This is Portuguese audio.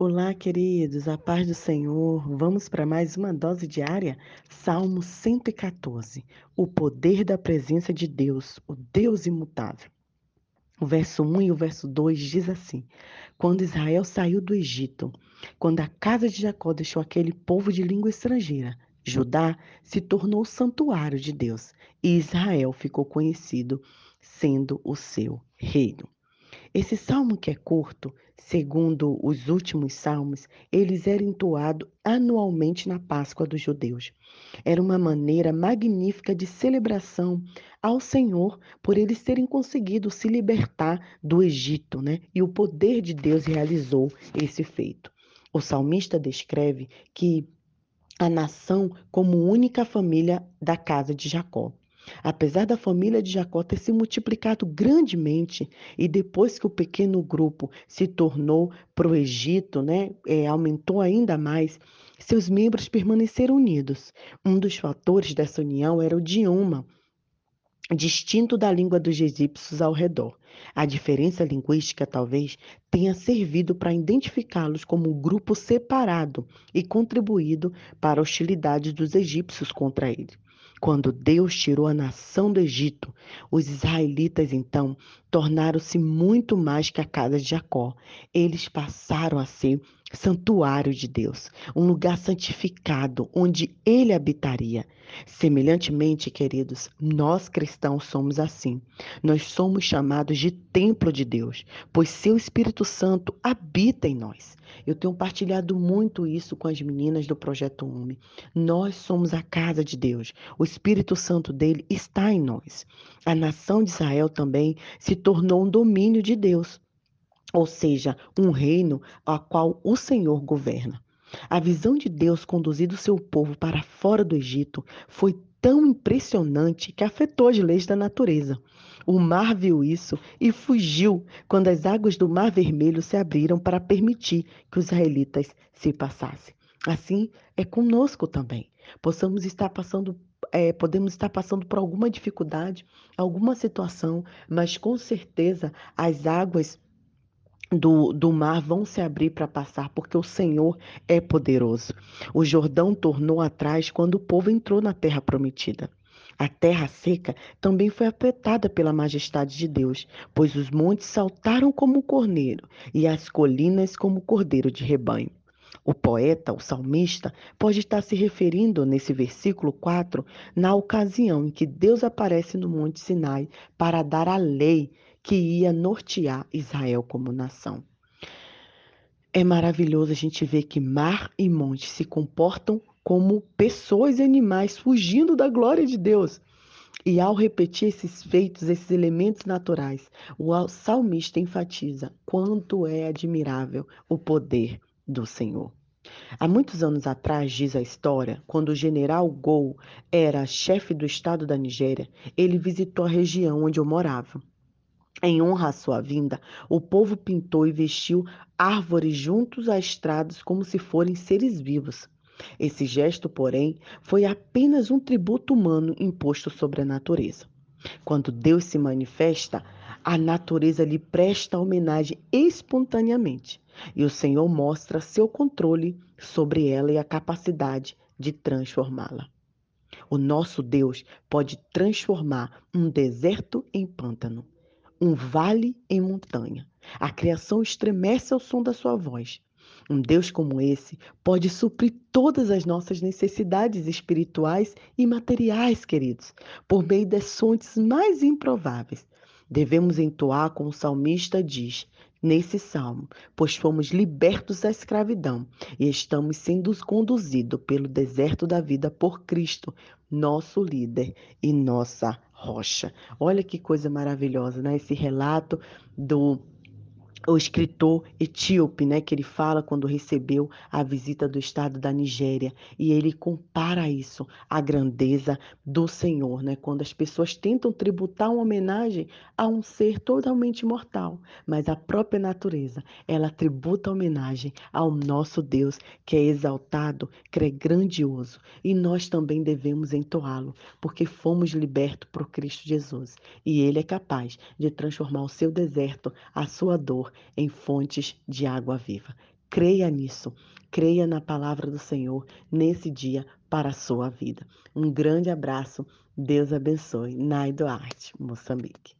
Olá, queridos, a paz do Senhor. Vamos para mais uma dose diária? Salmo 114. O poder da presença de Deus, o Deus imutável. O verso 1 e o verso 2 diz assim: Quando Israel saiu do Egito, quando a casa de Jacó deixou aquele povo de língua estrangeira, Judá se tornou o santuário de Deus e Israel ficou conhecido sendo o seu reino. Esse salmo que é curto, segundo os últimos salmos, eles eram entoados anualmente na Páscoa dos judeus. Era uma maneira magnífica de celebração ao Senhor por eles terem conseguido se libertar do Egito, né? E o poder de Deus realizou esse feito. O salmista descreve que a nação como única família da casa de Jacó. Apesar da família de Jacó ter se multiplicado grandemente e depois que o pequeno grupo se tornou para o Egito, né, é, aumentou ainda mais, seus membros permaneceram unidos. Um dos fatores dessa união era o idioma, distinto da língua dos egípcios ao redor. A diferença linguística talvez tenha servido para identificá-los como um grupo separado e contribuído para a hostilidade dos egípcios contra ele. Quando Deus tirou a nação do Egito, os israelitas então tornaram-se muito mais que a casa de Jacó. Eles passaram a ser santuário de Deus, um lugar santificado onde ele habitaria. Semelhantemente, queridos, nós cristãos somos assim. Nós somos chamados de templo de Deus, pois seu Espírito Santo habita em nós. Eu tenho partilhado muito isso com as meninas do Projeto Homem. Nós somos a casa de Deus. O Espírito Santo dele está em nós. A nação de Israel também se tornou um domínio de Deus ou seja, um reino a qual o Senhor governa. A visão de Deus conduzindo seu povo para fora do Egito foi tão impressionante que afetou as leis da natureza. O mar viu isso e fugiu quando as águas do Mar Vermelho se abriram para permitir que os israelitas se passassem. Assim é conosco também. Possamos estar passando é, podemos estar passando por alguma dificuldade, alguma situação, mas com certeza as águas do, do mar vão se abrir para passar, porque o Senhor é poderoso. O Jordão tornou atrás quando o povo entrou na terra prometida. A terra seca também foi afetada pela majestade de Deus, pois os montes saltaram como corneiro e as colinas como cordeiro de rebanho. O poeta, o salmista, pode estar se referindo nesse versículo 4 na ocasião em que Deus aparece no Monte Sinai para dar a lei que ia nortear Israel como nação. É maravilhoso a gente ver que mar e monte se comportam como pessoas e animais fugindo da glória de Deus. E ao repetir esses feitos, esses elementos naturais, o salmista enfatiza quanto é admirável o poder do Senhor. Há muitos anos atrás, diz a história, quando o general Gou era chefe do estado da Nigéria, ele visitou a região onde eu morava. Em honra à sua vinda, o povo pintou e vestiu árvores juntos às estradas como se forem seres vivos. Esse gesto, porém, foi apenas um tributo humano imposto sobre a natureza. Quando Deus se manifesta, a natureza lhe presta homenagem espontaneamente, e o Senhor mostra seu controle sobre ela e a capacidade de transformá-la. O nosso Deus pode transformar um deserto em pântano um vale em montanha. A criação estremece ao som da sua voz. Um Deus como esse pode suprir todas as nossas necessidades espirituais e materiais, queridos, por meio das fontes mais improváveis. Devemos entoar como o salmista diz nesse salmo, pois fomos libertos da escravidão e estamos sendo conduzidos pelo deserto da vida por Cristo, nosso líder e nossa rocha. Olha que coisa maravilhosa, né? Esse relato do o escritor etíope, né, que ele fala quando recebeu a visita do estado da Nigéria, e ele compara isso à grandeza do Senhor, né, quando as pessoas tentam tributar uma homenagem a um ser totalmente mortal, mas a própria natureza, ela tributa homenagem ao nosso Deus, que é exaltado, que é grandioso, e nós também devemos entoá-lo, porque fomos libertos por Cristo Jesus, e ele é capaz de transformar o seu deserto, a sua dor, em fontes de água viva. Creia nisso. Creia na palavra do Senhor nesse dia para a sua vida. Um grande abraço. Deus abençoe. Nai Duarte, Moçambique.